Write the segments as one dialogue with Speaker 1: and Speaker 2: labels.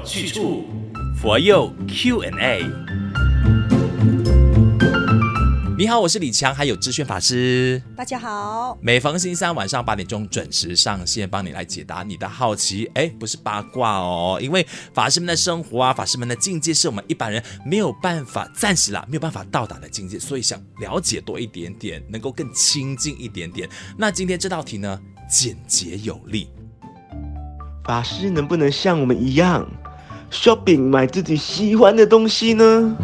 Speaker 1: 有去处，佛佑 Q&A。你好，我是李强，还有智炫法师。
Speaker 2: 大家好，
Speaker 1: 每逢星期三晚上八点钟准时上线，帮你来解答你的好奇。哎，不是八卦哦，因为法师们的生活啊，法师们的境界是我们一般人没有办法，暂时啦没有办法到达的境界，所以想了解多一点点，能够更亲近一点点。那今天这道题呢，简洁有力。
Speaker 3: 法师能不能像我们一样，shopping 买自己喜欢的东西呢？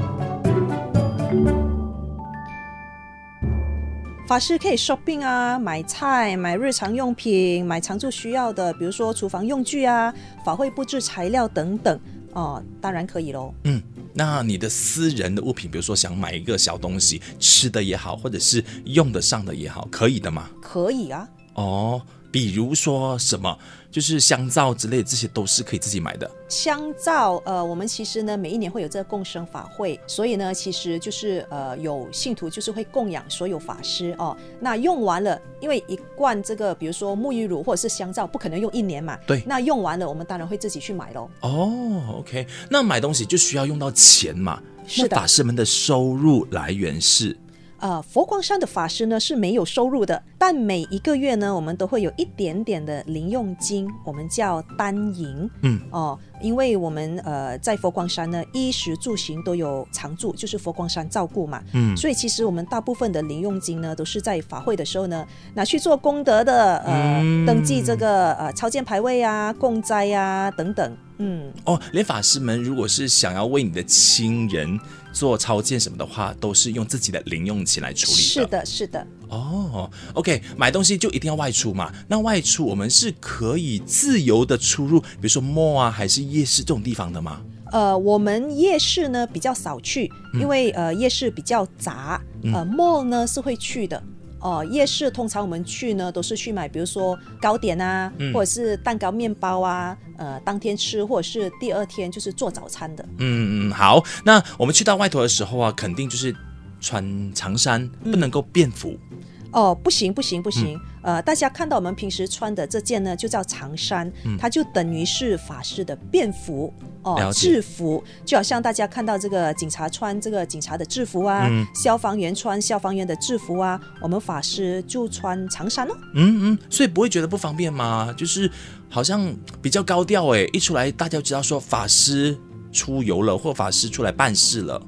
Speaker 2: 法师可以 shopping 啊，买菜、买日常用品、买常住需要的，比如说厨房用具啊、法会布置材料等等，哦，当然可以喽。
Speaker 1: 嗯，那你的私人的物品，比如说想买一个小东西，吃的也好，或者是用得上的也好，可以的吗？
Speaker 2: 可以啊。
Speaker 1: 哦。比如说什么，就是香皂之类的，这些都是可以自己买的。
Speaker 2: 香皂，呃，我们其实呢，每一年会有这个共生法会，所以呢，其实就是呃，有信徒就是会供养所有法师哦。那用完了，因为一罐这个，比如说沐浴乳或者是香皂，不可能用一年嘛。
Speaker 1: 对。
Speaker 2: 那用完了，我们当然会自己去买喽。
Speaker 1: 哦，OK。那买东西就需要用到钱嘛？
Speaker 2: 是的。
Speaker 1: 法师们的收入来源是？
Speaker 2: 呃，佛光山的法师呢是没有收入的，但每一个月呢，我们都会有一点点的零用金，我们叫单银。嗯，哦，因为我们呃在佛光山呢，衣食住行都有常住，就是佛光山照顾嘛。嗯，所以其实我们大部分的零用金呢，都是在法会的时候呢拿去做功德的，呃，嗯、登记这个呃超荐牌位啊、供斋啊等等。嗯，
Speaker 1: 哦，连法师们如果是想要为你的亲人。做超荐什么的话，都是用自己的零用钱来处理的。
Speaker 2: 是的，是的。
Speaker 1: 哦，OK，买东西就一定要外出嘛？那外出我们是可以自由的出入，比如说 mall 啊，还是夜市这种地方的吗？
Speaker 2: 呃，我们夜市呢比较少去，因为呃夜市比较杂。呃，mall 呢是会去的。哦，夜市通常我们去呢，都是去买，比如说糕点啊，嗯、或者是蛋糕、面包啊，呃，当天吃或者是第二天就是做早餐的。
Speaker 1: 嗯嗯，好，那我们去到外头的时候啊，肯定就是穿长衫，不能够便服。嗯
Speaker 2: 哦，不行不行不行，嗯、呃，大家看到我们平时穿的这件呢，就叫长衫，嗯、它就等于是法师的便服哦，制服，就好像大家看到这个警察穿这个警察的制服啊，嗯、消防员穿消防员的制服啊，我们法师就穿长衫哦。
Speaker 1: 嗯嗯，所以不会觉得不方便吗？就是好像比较高调哎，一出来大家就知道说法师出游了，或法师出来办事了。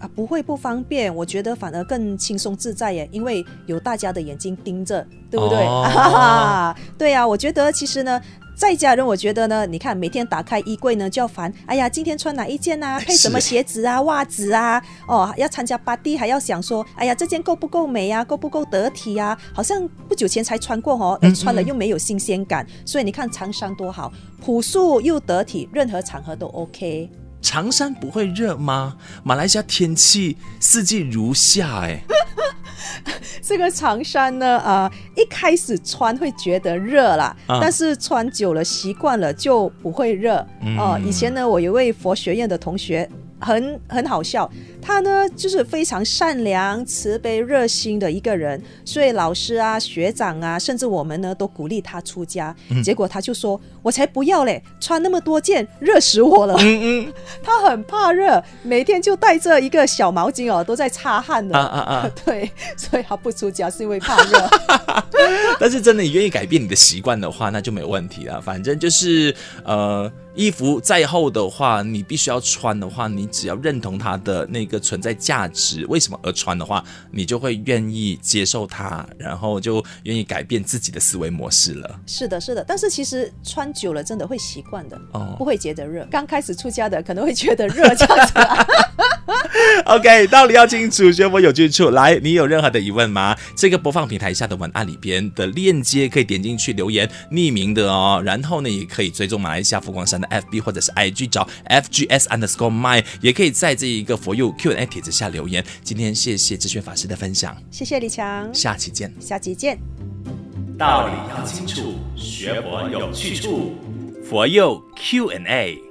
Speaker 2: 啊，不会不方便，我觉得反而更轻松自在耶，因为有大家的眼睛盯着，对不对？哦啊、对呀、啊，我觉得其实呢，在家人我觉得呢，你看每天打开衣柜呢就要烦，哎呀，今天穿哪一件啊？配什么鞋子啊？袜子啊？哦，要参加 party 还要想说，哎呀，这件够不够美啊？够不够得体啊？好像不久前才穿过哦，哎，穿了又没有新鲜感，嗯嗯，所以你看长衫多好，朴素又得体，任何场合都 OK。
Speaker 1: 长衫不会热吗？马来西亚天气四季如夏，哎，
Speaker 2: 这个长衫呢，啊、呃，一开始穿会觉得热啦，啊、但是穿久了习惯了就不会热。哦、嗯呃，以前呢，我有一位佛学院的同学。很很好笑，他呢就是非常善良、慈悲、热心的一个人，所以老师啊、学长啊，甚至我们呢都鼓励他出家。嗯、结果他就说：“我才不要嘞，穿那么多件，热死我了。嗯”嗯，他很怕热，每天就带着一个小毛巾哦，都在擦汗的。啊啊啊！对，所以他不出家是因为怕热。
Speaker 1: 但是真的，你愿意改变你的习惯的话，那就没有问题了。反正就是呃。衣服再厚的话，你必须要穿的话，你只要认同它的那个存在价值，为什么而穿的话，你就会愿意接受它，然后就愿意改变自己的思维模式了。
Speaker 2: 是的，是的，但是其实穿久了真的会习惯的，哦，不会觉得热。刚开始出家的可能会觉得热这样子啊。
Speaker 1: OK，道理要清楚，学佛有去处。来，你有任何的疑问吗？这个播放平台下的文案里边的链接可以点进去留言，匿名的哦。然后呢，也可以追踪马来西亚佛光山的 FB 或者是 IG 找 FGS underscore my，也可以在这一个佛佑 Q&A 帖子下留言。今天谢谢智炫法师的分享，
Speaker 2: 谢谢李强，
Speaker 1: 下期见，
Speaker 2: 下期见。
Speaker 1: 道理要清楚，学佛有去处，佛佑 Q&A。